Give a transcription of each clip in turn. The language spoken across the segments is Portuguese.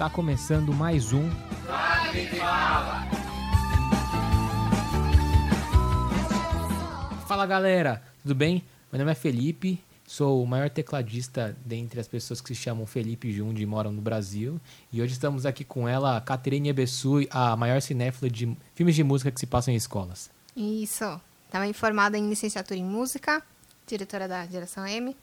Está começando mais um. Fala galera, tudo bem? Meu nome é Felipe, sou o maior tecladista dentre as pessoas que se chamam Felipe Jundi e moram no Brasil. E hoje estamos aqui com ela, Caterine Ebessui, a maior cinéfila de filmes de música que se passam em escolas. Isso. Também formada em licenciatura em música, diretora da Geração M.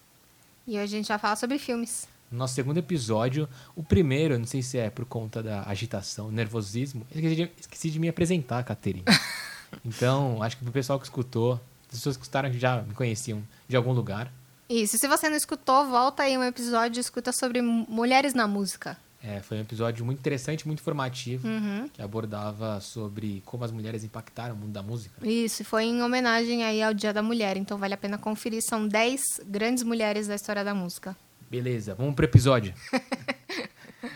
E hoje a gente vai falar sobre filmes. Nosso segundo episódio, o primeiro, não sei se é por conta da agitação, nervosismo, esqueci de, esqueci de me apresentar, Caterine. então, acho que pro pessoal que escutou, as pessoas que escutaram já me conheciam de algum lugar. Isso. Se você não escutou, volta aí um episódio escuta sobre mulheres na música. É, foi um episódio muito interessante, muito informativo, Uhum. que abordava sobre como as mulheres impactaram o mundo da música. Isso, foi em homenagem aí ao Dia da Mulher, então vale a pena conferir. São 10 grandes mulheres da história da música. Beleza, vamos pro episódio.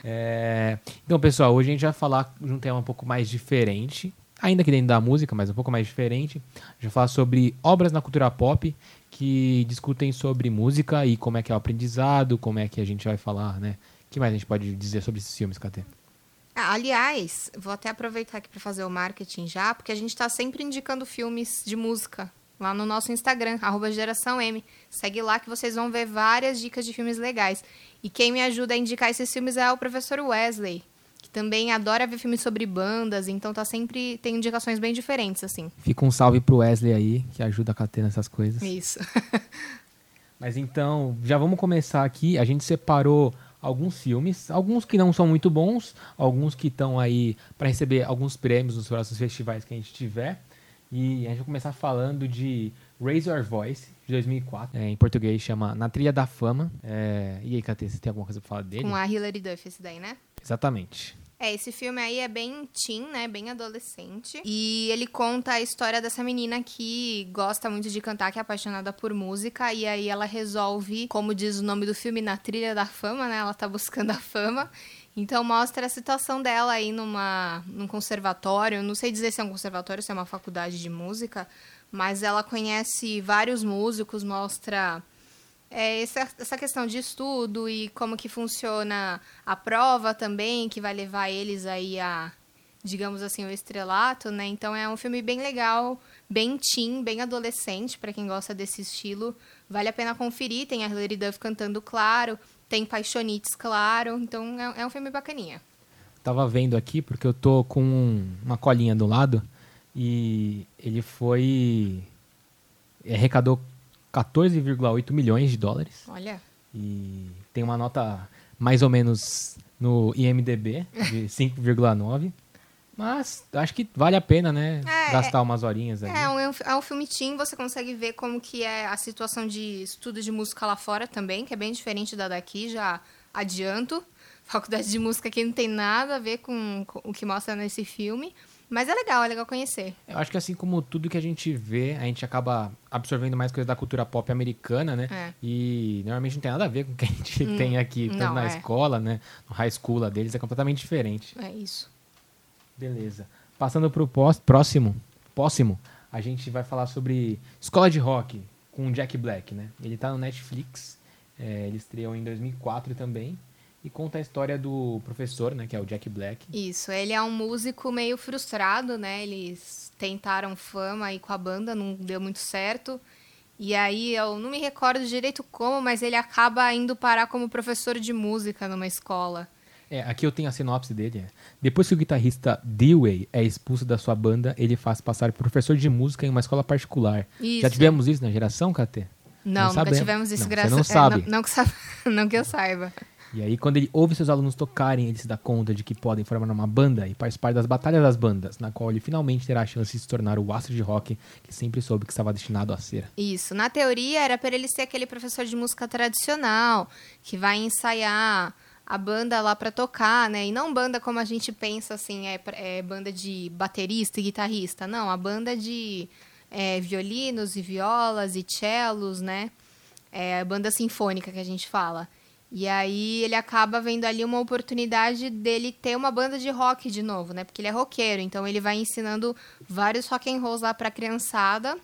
É, Então, pessoal, hoje a gente vai falar de um tema um pouco mais diferente, ainda que dentro da música, mas um pouco mais diferente. A gente vai falar sobre obras na cultura pop que discutem sobre música e como é que é o aprendizado, como é que a gente vai falar, né? O que mais a gente pode dizer sobre esses filmes, Katê? Ah, aliás, vou até aproveitar aqui para fazer o marketing já, porque a gente está sempre indicando filmes de música lá no nosso Instagram, arroba Geração M. Segue lá que vocês vão ver várias dicas de filmes legais. E quem me ajuda a indicar esses filmes é o professor Wesley, que também adora ver filmes sobre bandas, então tá sempre tem indicações bem diferentes, assim. Fica um salve pro Wesley aí, que ajuda a Katê nessas coisas. Isso. Mas então, já vamos começar aqui. A gente separou alguns filmes, alguns que não são muito bons, alguns que estão aí para receber alguns prêmios nos próximos festivais que a gente tiver. E a gente vai começar falando de Raise Your Voice, de 2004. É, em português chama Na Trilha da Fama. É, e aí, Katê, você tem alguma coisa pra falar dele? Com a Hilary Duff, esse daí, né? Exatamente. É, esse filme aí é bem teen, né? Bem adolescente. E ele conta a história dessa menina que gosta muito de cantar, que é apaixonada por música. E aí ela resolve, como diz o nome do filme, na trilha da fama, né? Ela tá buscando a fama. Então mostra a situação dela aí numa, num conservatório. Não sei dizer se é um conservatório, se é uma faculdade de música. Mas ela conhece vários músicos, mostra é, essa, essa questão de estudo e como que funciona a prova também, que vai levar eles aí a, digamos assim, o estrelato, né? Então é um filme bem legal, bem teen, bem adolescente, para quem gosta desse estilo. Vale a pena conferir, tem a Hilary Duff cantando claro, tem Paixonites claro, então é, é um filme bacaninha. Tava vendo aqui, porque eu tô com uma colinha do lado. E ele foi. arrecadou 14,8 milhões de dólares. Olha, E tem uma nota mais ou menos no IMDB de 5,9. Mas acho que vale a pena, né? É, gastar umas horinhas ali. É um, é um filme teen, você consegue ver como que é a situação de estudo de música lá fora também, que é bem diferente da daqui, já adianto. Faculdade de música aqui não tem nada a ver com, com o que mostra nesse filme. Mas é legal, é legal conhecer. Eu acho que assim como tudo que a gente vê, a gente acaba absorvendo mais coisas da cultura pop americana, né? É. E normalmente não tem nada a ver com o que a gente Hum, tem aqui, tanto não, na é. escola, né? No high school deles é completamente diferente. É isso. Beleza. Passando pro pós- próximo, próximo, a gente vai falar sobre Escola de Rock com o Jack Black, né? Ele tá no Netflix, é, ele estreou em 2004 também e conta a história do professor, né, que é o Jack Black. Isso, ele é um músico meio frustrado, né? Eles tentaram fama aí com a banda, não deu muito certo. E aí eu não me recordo direito como, mas ele acaba indo parar como professor de música numa escola. É, aqui eu tenho a sinopse dele. é. Depois que o guitarrista Dewey é expulso da sua banda, ele faz passar por professor de música em uma escola particular. Isso. Já tivemos isso na geração, KT? Não, nunca sabemos. tivemos isso, Não, graças Você não é, sabe. não, não que sa- não que eu saiba. E aí, quando ele ouve seus alunos tocarem, ele se dá conta de que podem formar uma banda e participar das batalhas das bandas, na qual ele finalmente terá a chance de se tornar o astro de rock que sempre soube que estava destinado a ser. Isso. Na teoria, era para ele ser aquele professor de música tradicional, que vai ensaiar a banda lá para tocar, né? E não banda como a gente pensa, assim, é, é banda de baterista e guitarrista. Não, a banda de é, violinos e violas e cellos, né? É a banda sinfônica que a gente fala. E aí ele acaba vendo ali uma oportunidade dele ter uma banda de rock de novo, né? Porque ele é roqueiro, então ele vai ensinando vários rock and rolls lá pra criançada.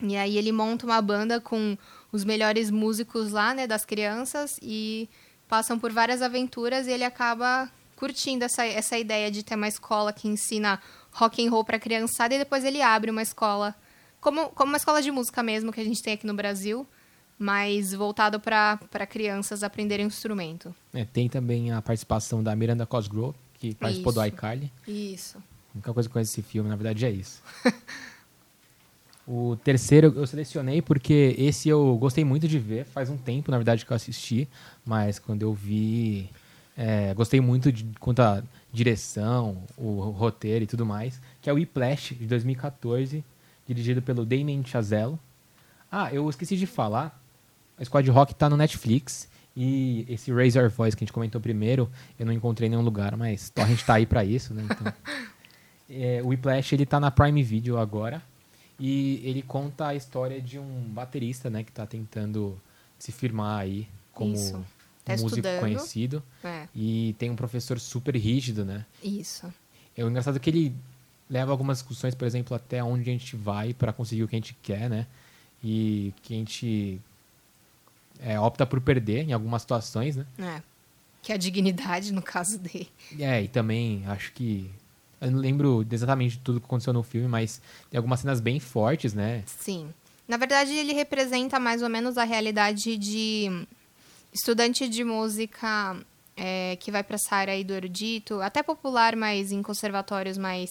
E aí ele monta uma banda com os melhores músicos lá, né, das crianças e passam por várias aventuras e ele acaba curtindo essa, essa ideia de ter uma escola que ensina rock and roll pra criançada e depois ele abre uma escola, como, como uma escola de música mesmo que a gente tem aqui no Brasil, mas voltado para crianças aprenderem um instrumento. É, tem também a participação da Miranda Cosgrove, que participou Isso. do iCarly. Isso. A única coisa que eu conheço desse filme, na verdade, é isso. o terceiro eu selecionei porque esse eu gostei muito de ver. Faz um tempo, na verdade, que eu assisti. Mas quando eu vi, é, gostei muito de quanto à direção, o, roteiro e tudo mais. Que é o Whiplash, de 2014, dirigido pelo Damien Chazelle. Ah, eu esqueci de falar. A Squad Rock tá no Netflix. E esse Razor Voice que a gente comentou primeiro, eu não encontrei em nenhum lugar, mas a gente tá aí pra isso, né? Então, é, o Whiplash, ele tá na Prime Video agora. E ele conta a história de um baterista, né? Que tá tentando se firmar aí como Isso. um Tá músico estudando. conhecido. É, E tem um professor super rígido, né? isso. É o engraçado que ele leva algumas discussões, por exemplo, até onde a gente vai para conseguir o que a gente quer, né? E que a gente é, opta por perder em algumas situações, né? É. Que é a dignidade, no caso dele. É, e também acho que. Eu não lembro exatamente de tudo que aconteceu no filme, mas tem algumas cenas bem fortes, né? Sim. Na verdade, ele representa mais ou menos a realidade de estudante de música é, que vai para essa área aí do erudito, até popular, mas em conservatórios mais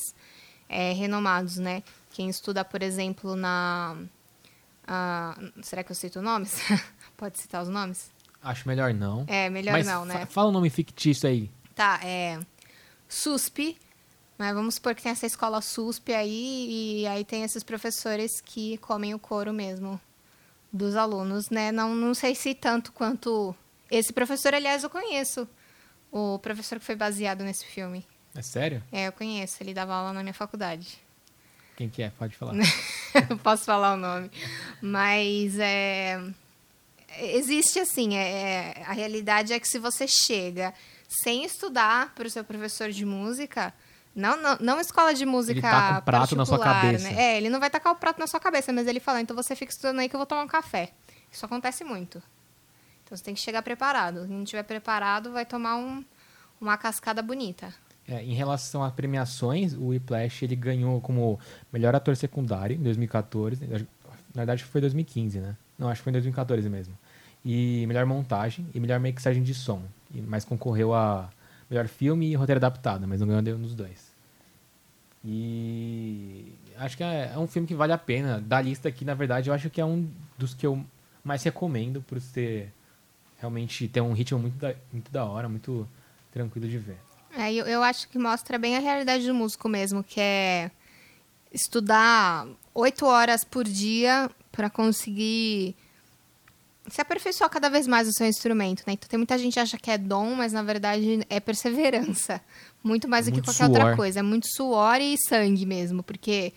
é, renomados, né? Quem estuda, por exemplo, na... será que eu cito nomes? Pode citar os nomes? Acho melhor não. É, melhor mas não, né? fa- fala um nome fictício aí. Tá, é. SUSP. Mas vamos supor que tem essa escola SUSP aí, e aí tem esses professores que comem o couro mesmo dos alunos, né? Não, não sei se tanto quanto. Esse professor, aliás, eu conheço. O professor que foi baseado nesse filme. É sério? É, eu conheço. Ele dava aula na minha faculdade. Quem que é? Pode falar. Posso falar o nome. Mas é. Existe assim, é, a realidade é que se você chega sem estudar para o seu professor de música, não, não, não escola de música taca o prato na sua particular, cabeça. Né? É, ele não vai tacar o prato na sua cabeça, mas ele fala, então você fica estudando aí que eu vou tomar um café. Isso acontece muito. Então você tem que chegar preparado. Se não estiver preparado, vai tomar um, uma cascada bonita. É, em relação a premiações, o Whiplash ele ganhou como melhor ator secundário em 2014. Na verdade, foi 2015, né? Não, acho que foi em 2014 mesmo. E melhor montagem e melhor mixagem de som. E- Mas concorreu a melhor filme e roteiro adaptado, mas não ganhou nenhum dos dois. E acho que é, é um filme que vale a pena. Da lista aqui, na verdade, eu acho que é um dos que eu mais recomendo por ser realmente ter um ritmo muito da, muito da hora, muito tranquilo de ver. É, eu, eu acho que mostra bem a realidade do músico mesmo, que é estudar oito horas por dia para conseguir se aperfeiçoar cada vez mais o seu instrumento, né? Então tem muita gente que acha que é dom, mas na verdade é perseverança. Muito mais do que Muito qualquer outra suor. coisa. É muito suor e sangue mesmo, porque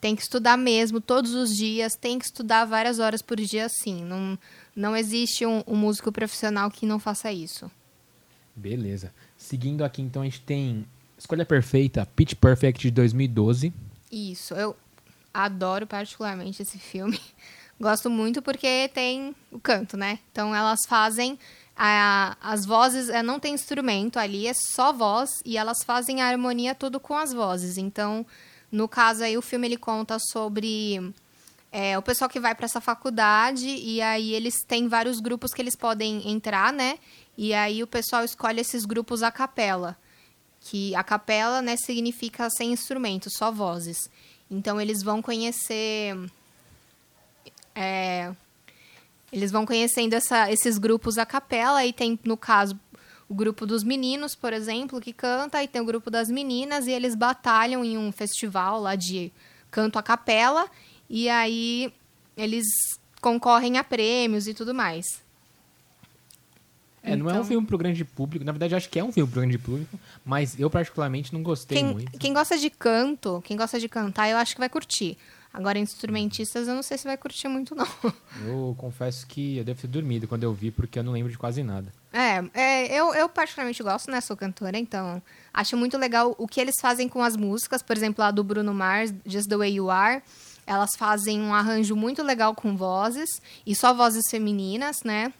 tem que estudar mesmo todos os dias, tem que estudar várias horas por dia sim. Não, não existe um, um músico profissional que não faça isso. Beleza. Seguindo aqui, então, a gente tem Escolha Perfeita, Pitch Perfect de 2012. Isso, eu adoro particularmente esse filme. Gosto muito porque tem o canto, né? Então elas fazem a- as vozes, é, não tem instrumento ali, é só voz e elas fazem a harmonia tudo com as vozes. Então, no caso aí o filme ele conta sobre é, o pessoal que vai para essa faculdade e aí eles têm vários grupos que eles podem entrar, né? E aí o pessoal escolhe esses grupos a capela que a capela, né, significa sem instrumento, só vozes. Então eles vão conhecer é, eles vão conhecendo essa- esses grupos a capela e tem no caso o grupo dos meninos, por exemplo, que canta e tem o grupo das meninas e eles batalham em um festival lá de canto a capela e aí eles concorrem a prêmios e tudo mais. É, não é um Então- filme pro grande público. Na verdade, acho que é um filme pro grande público, mas eu particularmente não gostei Quem, muito. quem gosta de canto, quem gosta de cantar, eu acho que vai curtir. Agora, instrumentistas, eu não sei se vai curtir muito, não. Eu confesso que eu devo ter dormido quando eu vi, porque eu não lembro de quase nada. É, é, eu, eu particularmente gosto, né? Sou cantora, então acho muito legal o que eles fazem com as músicas. Por exemplo, a do Bruno Mars, Just the Way You Are. Elas fazem um arranjo muito legal com vozes, e só vozes femininas, né?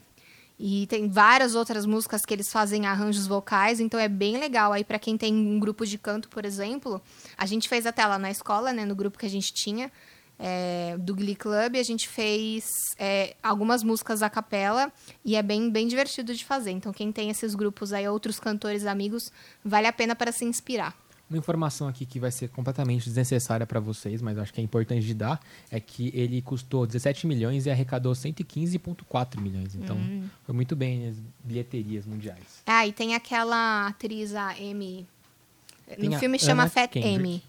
E tem várias outras músicas que eles fazem arranjos vocais, então é bem legal. Aí, para quem tem um grupo de canto, por exemplo, a gente fez até lá na escola, né, no grupo que a gente tinha, é, do Glee Club, a gente fez é, algumas músicas a capela e é bem, bem divertido de fazer. Então, quem tem esses grupos aí, outros cantores amigos, vale a pena para se inspirar. Uma informação aqui que vai ser completamente desnecessária para vocês, mas eu acho que é importante de dar, é que ele custou 17 milhões e arrecadou 115,4 milhões. Então, hum. foi muito bem nas bilheterias mundiais. Ah, e tem aquela atriz, a Amy. Tem no filme chama Fat Kendrick. Amy.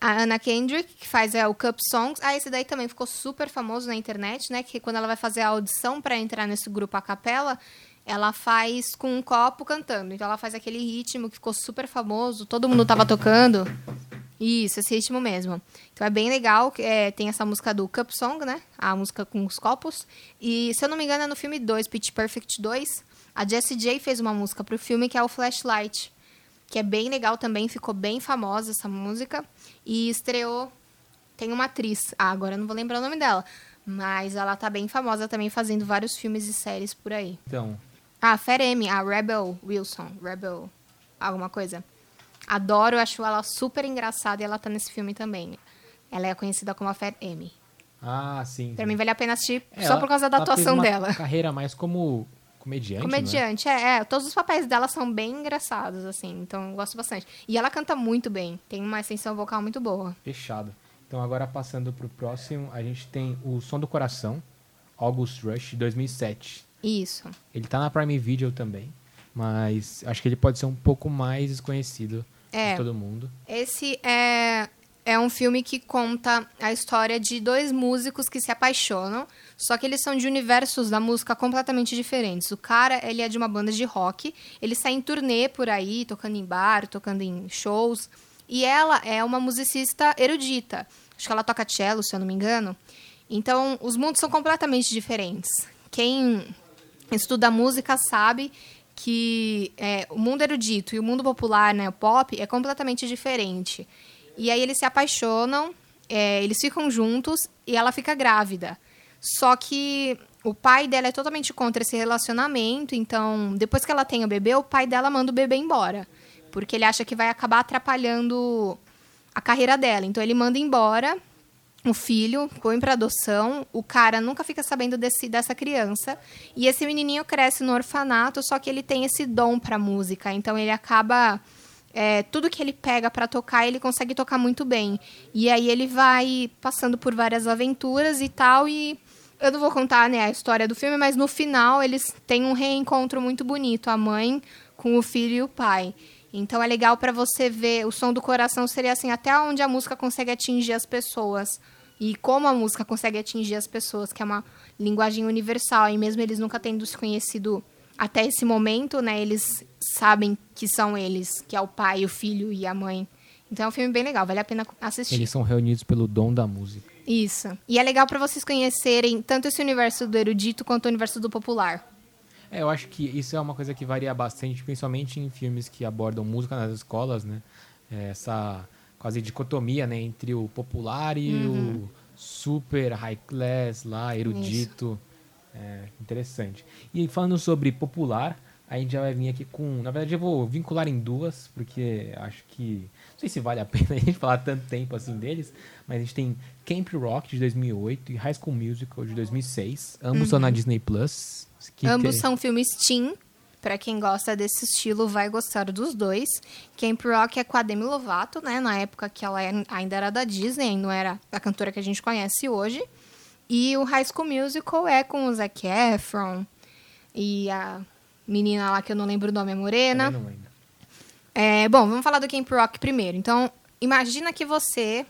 A Anna Kendrick, que faz é, o Cup Songs. Ah, esse daí também ficou super famoso na internet, né? Que quando ela vai fazer a audição para entrar nesse grupo a capela, ela faz com um copo cantando. Então ela faz aquele ritmo que ficou super famoso, todo mundo tava tocando. Isso, esse ritmo mesmo. Então é bem legal. É, tem essa música do Cup Song, né? A música com os copos. E se eu não me engano é no filme 2, Pitch Perfect 2. A Jessie J fez uma música pro filme que é o Flashlight. Que é bem legal também, ficou bem famosa essa música. E estreou. Tem uma atriz. Ah, agora eu não vou lembrar o nome dela. Mas ela tá bem famosa também, fazendo vários filmes e séries por aí. Então, ah, Feremi, a Rebel Wilson. Rebel. Alguma coisa. Adoro, acho ela super engraçada e ela tá nesse filme também. Ela é conhecida como a Fer M. Ah, sim. Pra sim. mim vale a pena assistir é, só por causa da atuação dela. carreira mais como comediante. Comediante, é? é, é. Todos os papéis dela são bem engraçados, assim. Então eu gosto bastante. E ela canta muito bem. Tem uma extensão vocal muito boa. Fechado. Então agora passando pro próximo, a gente tem o Som do Coração, August Rush, 2007. Isso. Ele tá na Prime Video também, mas acho que ele pode ser um pouco mais desconhecido é, de todo mundo. Esse é, é um filme que conta a história de dois músicos que se apaixonam, só que eles são de universos da música completamente diferentes. O cara, ele é de uma banda de rock, ele sai em turnê por aí, tocando em bar, tocando em shows, e ela é uma musicista erudita. Acho que ela toca cello, se eu não me engano. Então, os mundos são completamente diferentes. Quem estuda música sabe que é, o mundo erudito e o mundo popular, né, o pop, é completamente diferente. E aí eles se apaixonam, é, eles ficam juntos e ela fica grávida. Só que o pai dela é totalmente contra esse relacionamento, então depois que ela tem o bebê, o pai dela manda o bebê embora, porque ele acha que vai acabar atrapalhando a carreira dela. Então ele manda embora o filho, põe para adoção, o cara nunca fica sabendo desse, dessa criança, e esse menininho cresce no orfanato, só que ele tem esse dom para música, então ele acaba é, tudo que ele pega para tocar, ele consegue tocar muito bem. E aí ele vai passando por várias aventuras e tal, e eu não vou contar né, a história do filme, mas no final eles têm um reencontro muito bonito, a mãe com o filho e o pai. Então é legal para você ver, o som do coração seria assim, até onde a música consegue atingir as pessoas e como a música consegue atingir as pessoas, que é uma linguagem universal, e mesmo eles nunca tendo se conhecido até esse momento, né, eles sabem que são eles, que é o pai, o filho e a mãe. Então é um filme bem legal, vale a pena assistir. Eles são reunidos pelo dom da música. Isso. E é legal para vocês conhecerem tanto esse universo do erudito quanto o universo do popular. É, eu acho que isso é uma coisa que varia bastante, principalmente em filmes que abordam música nas escolas, né? É, essa quase dicotomia, né, entre o popular e uhum. o super high class lá, erudito. É, interessante. E falando sobre popular, a gente já vai vir aqui com. Na verdade, eu vou vincular em duas, porque acho que. Não sei se vale a pena a gente falar tanto tempo assim deles, mas a gente tem Camp Rock de 2008 e High School Musical de 2006. Ambos uhum. são na Disney Plus. Ambos são filmes teen, para quem gosta desse estilo, vai gostar dos dois. Camp Rock é com a Demi Lovato, né? Na época que ela ainda era da Disney, não era a cantora que a gente conhece hoje. E o High School Musical é com o Zac Efron e a menina lá que eu não lembro o nome, é Morena. não lembro. É, bom, vamos falar do Camp Rock primeiro. Então, imagina que você,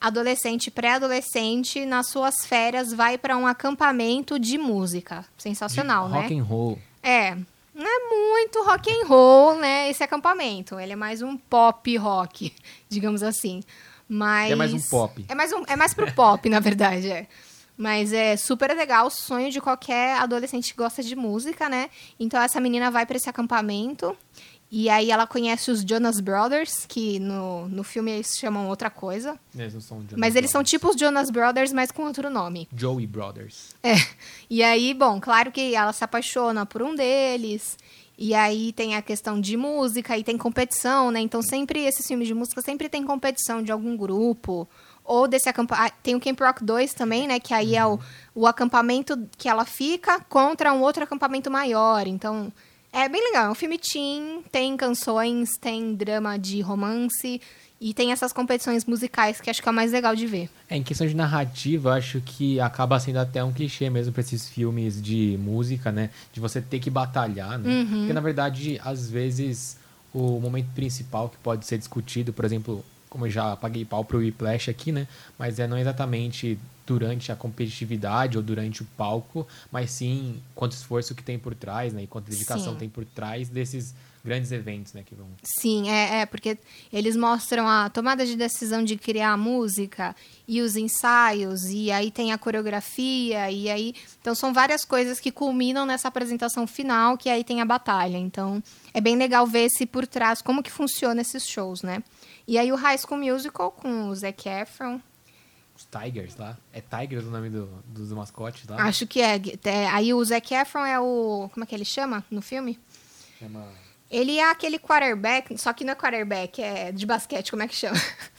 adolescente, pré-adolescente, nas suas férias vai para um acampamento de música. Sensacional, de né? Rock and roll. É, não é muito rock and roll, né, esse acampamento. Ele é mais um pop rock, digamos assim. Mas é mais um pop. É mais um, é mais pro pop, na verdade, é. Mas é super legal, o sonho de qualquer adolescente que gosta de música, né? Então essa menina vai para esse acampamento e aí ela conhece os Jonas Brothers, que no, no filme eles chamam outra coisa. Eles não são Jonas mas eles são tipo os Jonas Brothers, mas com outro nome. Joey Brothers. É. E aí, bom, claro que ela se apaixona por um deles. E aí tem a questão de música e tem competição, né? Então sempre esses filmes de música sempre tem competição de algum grupo. Ou desse acampamento. Tem o Camp Rock 2 também, né? Que aí é o, o acampamento que ela fica contra um outro acampamento maior. Então, é bem legal. É um filme teen, tem canções, tem drama de romance. E tem essas competições musicais que acho que é o mais legal de ver. É, em questão de narrativa, acho que acaba sendo até um clichê mesmo pra esses filmes de música, né? De você ter que batalhar, né? Uhum. Porque, na verdade, às vezes, o momento principal que pode ser discutido, por exemplo, como eu já paguei pau pro Whiplash aqui, né? Mas é não exatamente durante a competitividade ou durante o palco, mas sim quanto esforço que tem por trás, né? E quanta dedicação Sim. tem por trás desses grandes eventos, né? Que vão... Sim, é, é, porque eles mostram a tomada de decisão de criar a música e os ensaios, e aí tem a coreografia, e aí. Então são várias coisas que culminam nessa apresentação final, que aí tem a batalha. Então é bem legal ver esse por trás, como que funciona esses shows, né? E aí o High School Musical com o Zac Efron. Os Tigers lá. É Tigers o nome do, dos mascotes lá? Acho que é, é. Aí o Zac Efron é o. Como é que ele chama no filme? Chama... Ele é aquele quarterback, só que não é quarterback, é de basquete, como é que chama?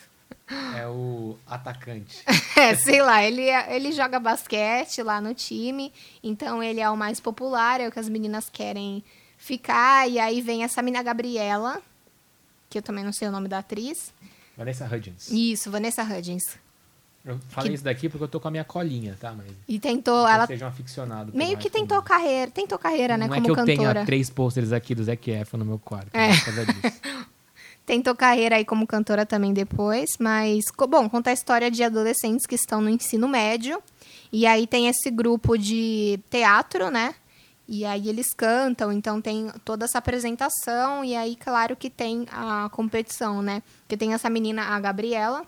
É o atacante. É, sei lá, ele, é- ele joga basquete lá no time, então ele é o mais popular, é o que as meninas querem ficar, e aí vem essa menina Gabriela, que eu também não sei o nome da atriz. Vanessa Hudgens. Isso, Vanessa Hudgens. Eu falei Que- isso daqui porque eu tô com a minha colinha, tá? Mas E tentou, ela... seja um aficionado. meio que tentou Musical. carreira, tentou carreira, né, Não como é que eu cantora. tenha três pôsteres aqui do Zac Efron no meu quarto. É. Por causa disso. Tentou carreira aí como cantora também depois, mas, bom, conta a história de adolescentes que estão no ensino médio. E aí tem esse grupo de teatro, né? E aí eles cantam, então tem toda essa apresentação. E aí, claro que tem a competição, né? Porque tem essa menina, a Gabriela,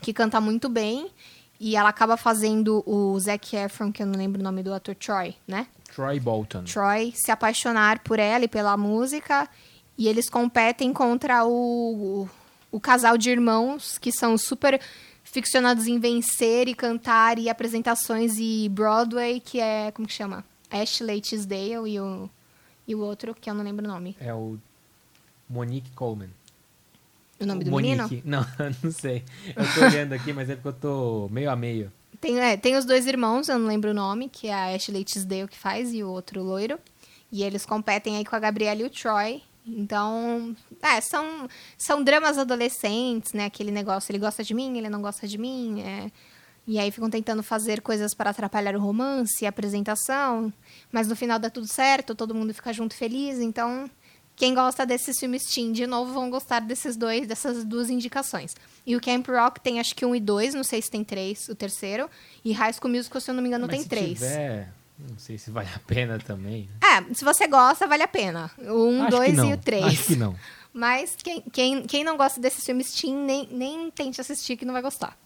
que canta muito bem. E ela acaba fazendo o Zac Efron, que eu não lembro o nome do ator, Troy, né? Troy Bolton. Troy se apaixonar por ela e pela música. E eles competem contra o, o, o casal de irmãos que são super ficcionados em vencer e cantar e apresentações e Broadway, que é. Como que chama? Ashley Tisdale e o, e o outro, que eu não lembro o nome. É o Monique Coleman. O nome do Monique. menino? Não, não sei. Eu tô olhando aqui, mas é porque eu tô meio a meio. Tem, é, tem os dois irmãos, eu não lembro o nome, que é a Ashley Tisdale que faz e o outro loiro. E eles competem aí com a Gabriela e o Troy. Então, é, são, são dramas adolescentes, né? Aquele negócio, ele gosta de mim, ele não gosta de mim. é. E aí ficam tentando fazer coisas para atrapalhar o romance, a apresentação. Mas no final dá tudo certo, todo mundo fica junto feliz. Então, quem gosta desses filmes teen, de novo, vão gostar desses dois, dessas duas indicações. E o Camp Rock tem acho que um e dois, não sei se tem três, o terceiro. E High School Musical, se eu não me engano, mas tem se três. tiver, não sei se vale a pena também. né? É, se você gosta, vale a pena. O um, Acho que dois não. e o três. Acho que não. Mas quem, quem, quem não gosta desses filmes teen, nem, nem tente assistir que não vai gostar.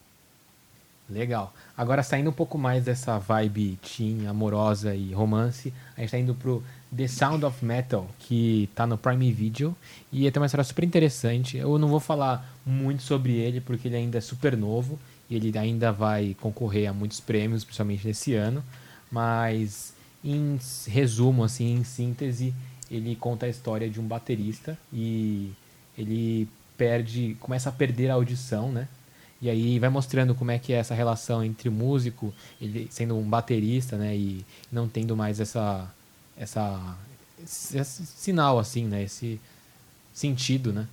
Legal. Agora, saindo um pouco mais dessa vibe teen, amorosa e romance, a gente tá indo pro The Sound of Metal, que tá no Prime Video. E tem uma história super interessante. Eu não vou falar muito sobre ele, porque ele ainda é super novo. E ele ainda vai concorrer a muitos prêmios, principalmente nesse ano. Mas, em resumo, assim, em síntese, ele conta a história de um baterista. E ele perde, começa a perder a audição, né? E aí vai mostrando como é que é essa relação entre o músico, ele sendo um baterista, né, e não tendo mais essa essa esse, esse sinal assim, né, esse sentido, né,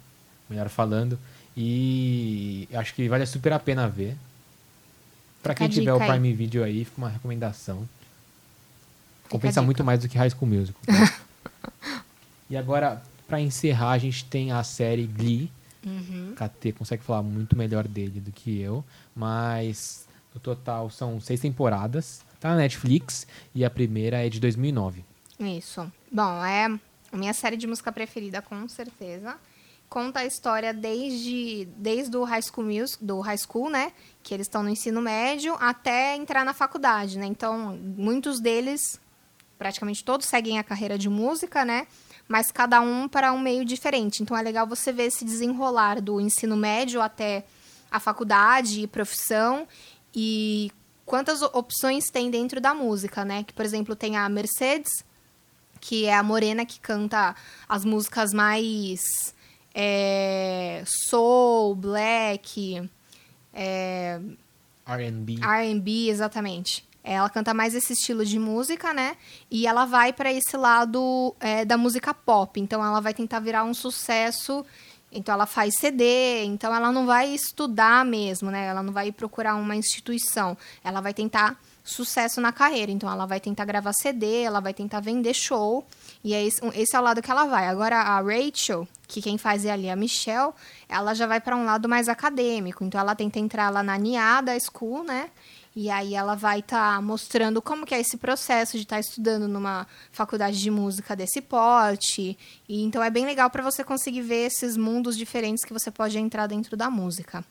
melhor falando. E acho que vale super a pena ver. Pra Fica quem tiver o dica aí. Prime Video aí, fica uma recomendação. a Compensa muito mais do que High School Musical. né? e agora, pra encerrar, a gente tem a série Glee, Uhum. KT consegue falar muito melhor dele do que eu, mas no total são seis temporadas. Tá na Netflix e a primeira é de 2009. Isso. Bom, é a minha série de música preferida, com certeza. conta a história desde, desde o high school music, do high school, né? Que eles estão no ensino médio, até entrar na faculdade, né? Então, muitos deles, praticamente todos, seguem a carreira de música, né? Mas cada um para um meio diferente. Então é legal você ver esse desenrolar do ensino médio até a faculdade e profissão e quantas opções tem dentro da música, né? Que, por exemplo, tem a Mercedes, que é a morena que canta as músicas mais é, soul, black, é, R&B. R&B, exatamente. Ela canta mais esse estilo de música, né? E ela vai para esse lado é, da música pop. Então, ela vai tentar virar um sucesso. Então, ela faz CD. Então, ela não vai estudar mesmo, né? Ela não vai procurar uma instituição. Ela vai tentar sucesso na carreira. Então, ela vai tentar gravar CD, ela vai tentar vender show. E é esse, esse é o lado que ela vai. Agora, a Rachel, que quem faz é ali a Michelle, ela já vai para um lado mais acadêmico. Então, ela tenta entrar lá na NIADA School, né? E aí ela vai estar tá mostrando como que é esse processo de estar tá estudando numa faculdade de música desse porte. E então é bem legal para você conseguir ver esses mundos diferentes que você pode entrar dentro da música.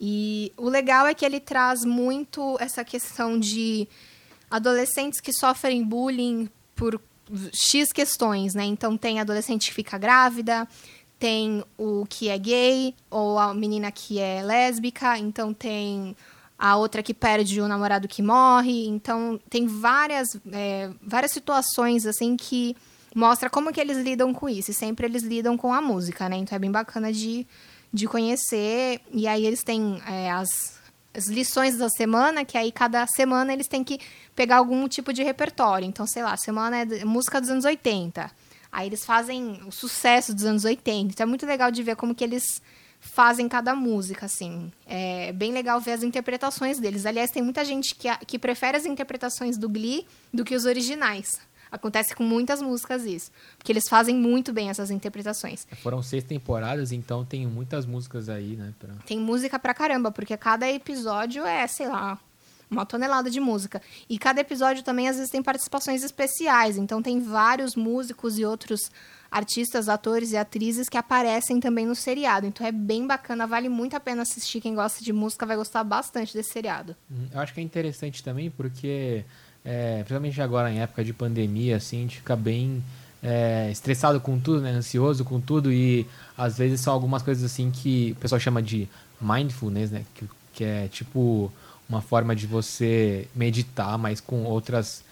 E o legal é que ele traz muito essa questão de adolescentes que sofrem bullying por X questões, né? Então tem adolescente que fica grávida, tem o que é gay, ou a menina que é lésbica, então tem a outra que perde o namorado que morre. Então, tem várias, é, várias situações, assim, que mostra como que eles lidam com isso. E sempre eles lidam com a música, né? Então, é bem bacana de, de conhecer. E aí, eles têm é, as, as lições da semana, que aí cada semana eles têm que pegar algum tipo de repertório. Então, sei lá, semana é música dos anos 80. Aí eles fazem o sucesso dos anos 80. Então, é muito legal de ver como que eles fazem cada música, assim. É bem legal ver as interpretações deles. Aliás, tem muita gente que, que prefere as interpretações do Glee do que os originais. Acontece com muitas músicas isso. Porque eles fazem muito bem essas interpretações. Foram seis temporadas, então tem muitas músicas aí, né? Pra... Tem música pra caramba, porque cada episódio é, sei lá, uma tonelada de música. E cada episódio também, às vezes, tem participações especiais. Então tem vários músicos e outros artistas, atores e atrizes que aparecem também no seriado. Então é bem bacana, vale muito a pena assistir. Quem gosta de música vai gostar bastante desse seriado. Uhum. Eu acho que é interessante também porque, é, principalmente agora em época de pandemia, assim, a gente fica bem é, estressado com tudo, né? ansioso com tudo e às vezes são algumas coisas assim que o pessoal chama de mindfulness, né? Que, que é tipo uma forma de você meditar, mas com outras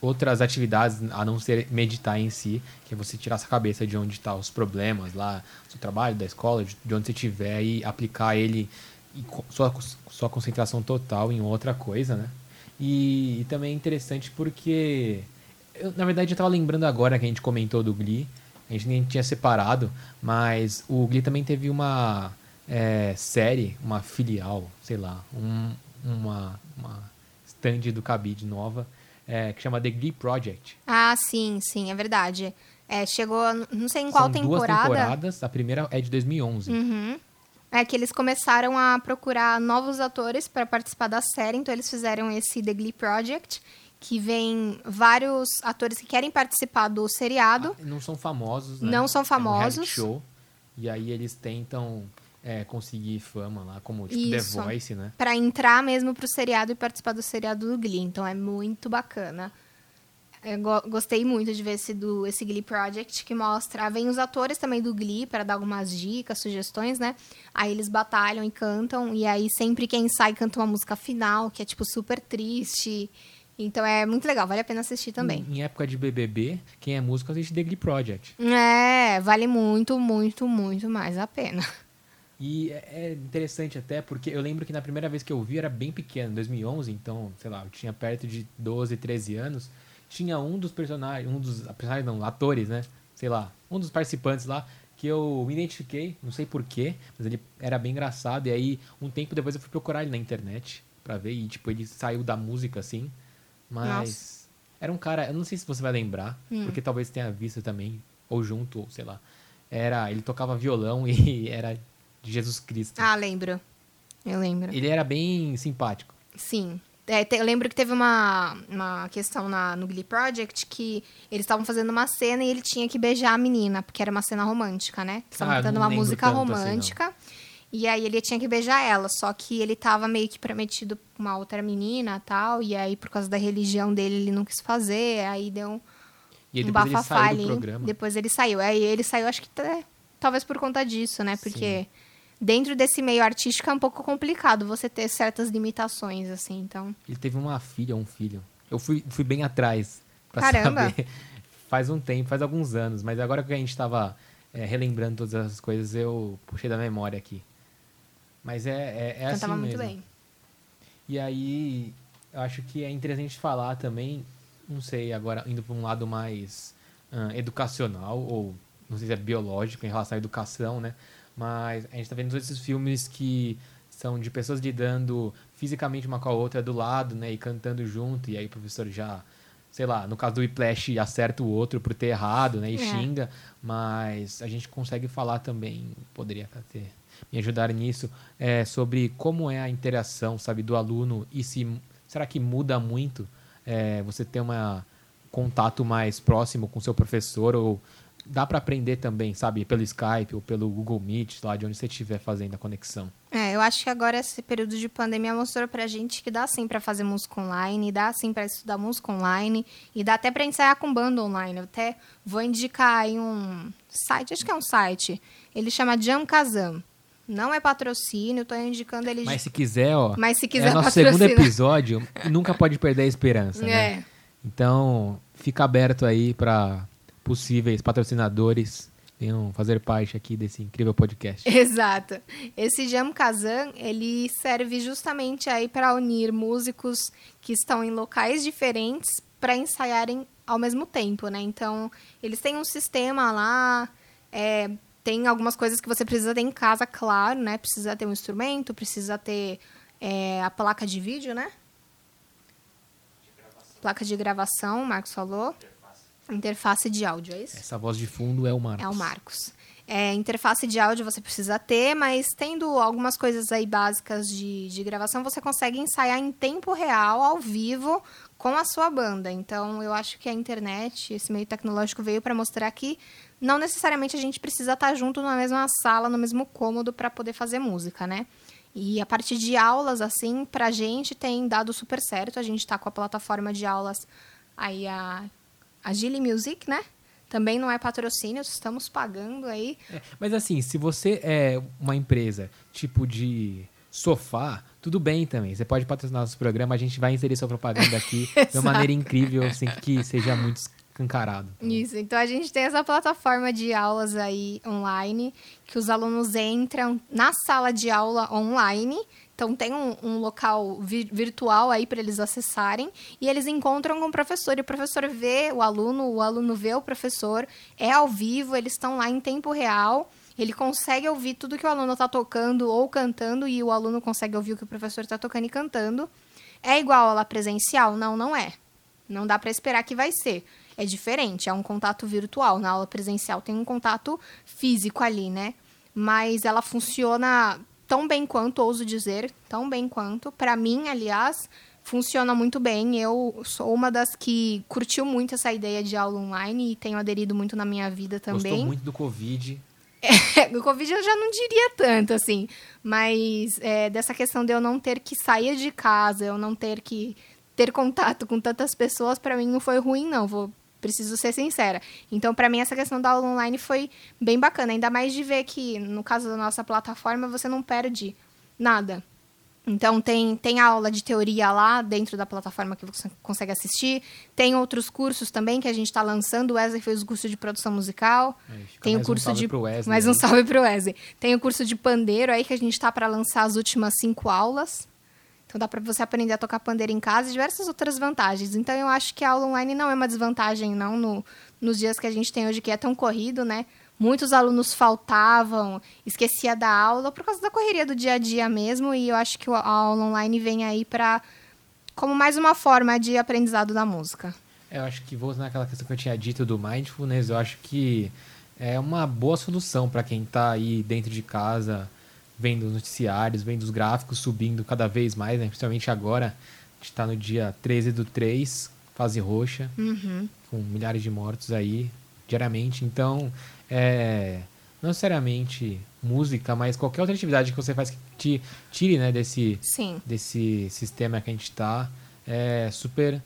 outras atividades a não ser meditar em si, que é você tirar essa cabeça de onde estão tá os problemas lá, do seu trabalho, da escola, de, onde você estiver e aplicar ele e sua, sua concentração total em outra coisa, né? E, e também é interessante porque, eu, na verdade, eu estava lembrando agora que a gente comentou do Glee, a gente nem tinha separado, mas o Glee também teve uma é, série, uma filial, sei lá, um, uma, uma stand do Cabide nova, é, que chama The Glee Project. Ah, sim, sim, é verdade. É, chegou, não sei em qual São temporada. duas temporadas, a primeira é de 2011. Uhum. É que eles começaram a procurar novos atores para participar da série, então eles fizeram esse The Glee Project, que vem vários atores que querem participar do seriado. Ah, não são famosos, né? Não são famosos. É um show. E aí eles tentam é, conseguir fama lá, como tipo Isso. The Voice, né? Pra entrar mesmo pro seriado e participar do seriado do Glee. Então é muito bacana. Eu gostei muito de ver esse, do, esse Glee Project que mostra. Vem os atores também do Glee para dar algumas dicas, sugestões, né? Aí eles batalham e cantam. E aí sempre quem sai canta uma música final, que é tipo super triste. Então é muito legal, vale a pena assistir também. Em, época de BBB, quem é músico assiste The Glee Project. É, vale muito, muito, muito mais a pena. E é, é interessante até porque eu lembro que na primeira vez que eu vi era bem pequeno, 2011, então, sei lá, eu tinha perto de 12, 13 anos. Tinha um dos personagens, um dos personagens não, atores, né? Sei lá, um dos participantes lá que eu me identifiquei, não sei porquê, mas ele era bem engraçado. E aí, um tempo depois eu fui procurar ele na internet pra ver e, tipo, ele saiu da música assim. Mas Nossa. era um cara, eu não sei se você vai lembrar, hum. porque talvez tenha visto também, ou junto, ou sei lá. Era, ele tocava violão e era de Jesus Cristo. Ah, lembro. Eu lembro. Ele era bem simpático. Sim. É, te, eu lembro que teve uma, uma questão na, no Glee Project que eles estavam fazendo uma cena e ele tinha que beijar a menina, porque era uma cena romântica, né? Estavam Ah, cantando uma música assim, romântica. e aí ele tinha que beijar ela, só que ele tava meio que prometido pra uma outra menina tal. E aí, por causa da religião dele, ele não quis fazer. Aí deu E aí um ele bafafá ali. Depois ele saiu. Aí ele saiu, acho que até- talvez por conta disso, né? Porque dentro desse meio artístico é um pouco complicado você ter certas limitações, assim. Então, Ele teve uma filha ou um filho. Eu fui, fui bem atrás pra Caramba. saber. Faz um tempo, faz alguns anos. Mas agora que a gente tava é, relembrando todas essas coisas, eu puxei da memória aqui. Mas é, é, é assim cantava muito mesmo. bem. E aí, eu acho que é interessante falar também, não sei, agora indo para um lado mais educacional, ou não sei se é biológico em relação à educação, né? Mas a gente tá vendo todos esses filmes que são de pessoas lidando fisicamente uma com a outra do lado, né? E cantando junto, e aí o professor já, sei lá, no caso do Whiplash, acerta o outro por ter errado, né? E É. xinga, mas a gente consegue falar também, poderia ter me ajudar nisso, é, sobre como é a interação, sabe, do aluno e se será que muda muito é, você ter um contato mais próximo com seu professor ou dá para aprender também, sabe, pelo Skype ou pelo Google Meet, lá de onde você estiver fazendo a conexão. É, eu acho que agora esse período de pandemia mostrou pra gente que dá sim pra fazer música online, dá sim pra estudar música online e dá até pra ensaiar com banda online. Eu até vou indicar aí um site, acho que é um site. Ele chama Jam Kazam. Não é patrocínio, tô indicando ele Mas se quiser, ó, Mas se quiser é nosso patrocina. segundo episódio nunca pode perder a esperança, né? É. Então, fica aberto aí para possíveis patrocinadores venham fazer parte aqui desse incrível podcast. Exato. Esse Jam Kazan, ele serve justamente aí para unir músicos que estão em locais diferentes para ensaiarem ao mesmo tempo, né? Então, eles têm um sistema lá, é, tem algumas coisas que você precisa ter em casa, claro, né? Precisa ter um instrumento, precisa ter é, a placa de vídeo, né? Placa de gravação, o Marcos falou. Interface de áudio, é isso? Essa voz de fundo é o Marcos. É o Marcos. É, interface de áudio você precisa ter, mas tendo algumas coisas aí básicas de, de gravação, você consegue ensaiar em tempo real, ao vivo, com a sua banda. Então, eu acho que a internet, esse meio tecnológico veio para mostrar que não necessariamente a gente precisa estar junto na mesma sala, no mesmo cômodo para poder fazer música, né? E a partir de aulas, assim, pra gente tem dado super certo. A gente tá com a plataforma de aulas aí, a, a Gili Music, né? Também não é patrocínio, estamos pagando aí. É, mas assim, se você é uma empresa tipo de sofá, tudo bem também. Você pode patrocinar nosso programa, a gente vai inserir sua propaganda aqui de uma maneira incrível, sem que seja muito escancarado. Isso, então a gente tem essa plataforma de aulas aí online, que os alunos entram na sala de aula online. Então tem um, um local vi- virtual aí para eles acessarem e eles encontram com o professor e o professor vê o aluno, o aluno vê o professor, é ao vivo, eles estão lá em tempo real. Ele consegue ouvir tudo que o aluno está tocando ou cantando e o aluno consegue ouvir o que o professor está tocando e cantando. É igual aula presencial? Não, não é. Não dá para esperar que vai ser. É diferente, é um contato virtual. Na aula presencial tem um contato físico ali, né? Mas ela funciona tão bem quanto, ouso dizer, tão bem quanto. Para mim, aliás, funciona muito bem. Eu sou uma das que curtiu muito essa ideia de aula online e tenho aderido muito na minha vida também. Gostou muito do Covid. o Covid eu já não diria tanto, assim. Mas é, dessa questão de eu não ter que sair de casa, eu não ter que ter contato com tantas pessoas, pra mim não foi ruim, não. Vou, preciso ser sincera. Então, pra mim, essa questão da aula online foi bem bacana. Ainda mais de ver que, no caso da nossa plataforma, você não perde nada. Então, tem, tem aula de teoria lá dentro da plataforma que você consegue assistir. Tem outros cursos também que a gente está lançando. O Wesley fez o curso de produção musical. É, tem o um curso salve de. mais um salve pro Wesley. Tem o curso de pandeiro aí que a gente está para lançar as últimas cinco aulas. Então dá para você aprender a tocar pandeiro em casa e diversas outras vantagens. Então eu acho que a aula online não é uma desvantagem, não, no, nos dias que a gente tem hoje, que é tão corrido, né? Muitos alunos faltavam, esquecia da aula por causa da correria do dia a dia mesmo, e eu acho que a aula online vem aí para como mais uma forma de aprendizado da música. Eu acho que vou naquela questão que eu tinha dito do mindfulness, eu acho que é uma boa solução para quem está aí dentro de casa, vendo os noticiários, vendo os gráficos subindo cada vez mais, né? principalmente agora, A gente tá no dia 13 do 3, fase roxa, Uhum. com milhares de mortos aí diariamente. Então, é, não necessariamente música, mas qualquer outra atividade que você faz que te tire né, desse, Sim. desse sistema que a gente tá é super,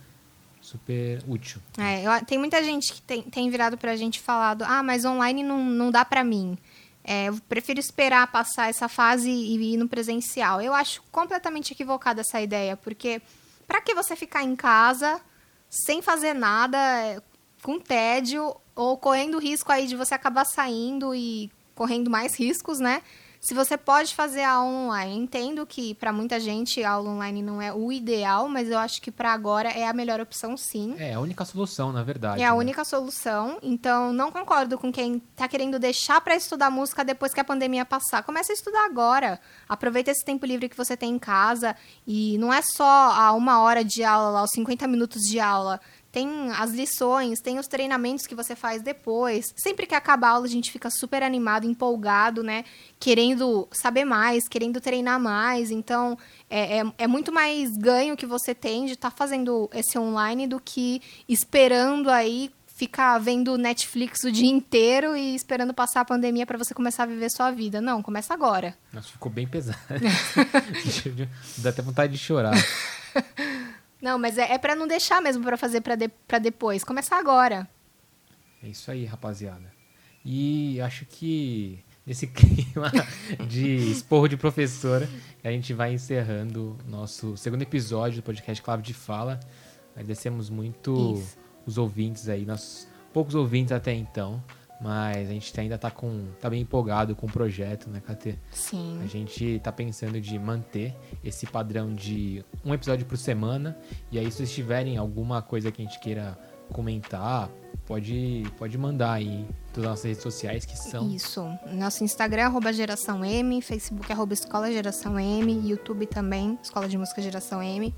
super útil. É, tem muita gente que tem, tem virado pra gente falado, ah, mas online não, não dá pra mim. É, eu prefiro esperar passar essa fase e ir no presencial. Eu acho completamente equivocada essa ideia, porque pra que você ficar em casa sem fazer nada, com tédio, ou correndo risco aí de você acabar saindo e correndo mais riscos, né? Se você pode fazer aula online, entendo que para muita gente a aula online não é o ideal, mas eu acho que para agora é a melhor opção sim. É a única solução, na verdade. É a né? única solução. Então, não concordo com quem tá querendo deixar para estudar música depois que a pandemia passar. Comece a estudar agora. Aproveita esse tempo livre que você tem em casa. E não é só a uma hora de aula, lá, os 50 minutos de aula. Tem as lições, tem os treinamentos que você faz depois. Sempre que acaba a aula, a gente fica super animado, empolgado, né? Querendo saber mais, querendo treinar mais. Então, é, é, é muito mais ganho que você tem de estar fazendo esse online do que esperando aí ficar vendo Netflix o dia inteiro e esperando passar a pandemia para você começar a viver sua vida. Não, começa agora. Nossa, ficou bem pesado. Dá até vontade de chorar. Não, mas é, é para não deixar mesmo para fazer para de, pra depois. Começar agora. É isso aí, rapaziada. E acho que nesse clima de esporro de professora, a gente vai encerrando nosso segundo episódio do podcast Clave de Fala. Agradecemos muito Isso. os ouvintes aí, nossos poucos ouvintes até então, mas a gente ainda tá com tá bem empolgado com o projeto, né, KT? A Sim. gente tá pensando de manter esse padrão de um episódio por semana. E aí, se vocês tiverem alguma coisa que a gente queira comentar, pode, pode mandar aí todas as nossas redes sociais que são. Isso. Nosso Instagram, arroba Geração M, Facebook, arroba Escola Geração M, YouTube também, Escola de Música Geração M.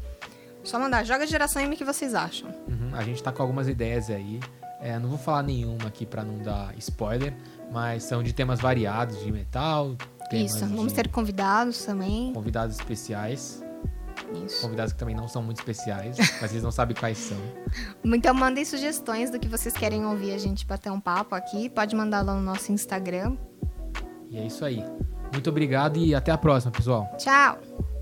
Só mandar, joga Geração M que vocês acham. Uhum, a gente tá com algumas ideias aí. É, não vou falar nenhuma aqui pra não dar spoiler, mas são de temas variados, de metal, Isso. Vamos de ter convidados também. convidados especiais, Isso. convidados que também não são muito especiais, mas eles não sabem quais são. Então mandem sugestões do que vocês querem ouvir a gente bater um papo aqui. Pode mandar lá no nosso Instagram. E é isso aí. Muito obrigado e até a próxima, pessoal. Tchau!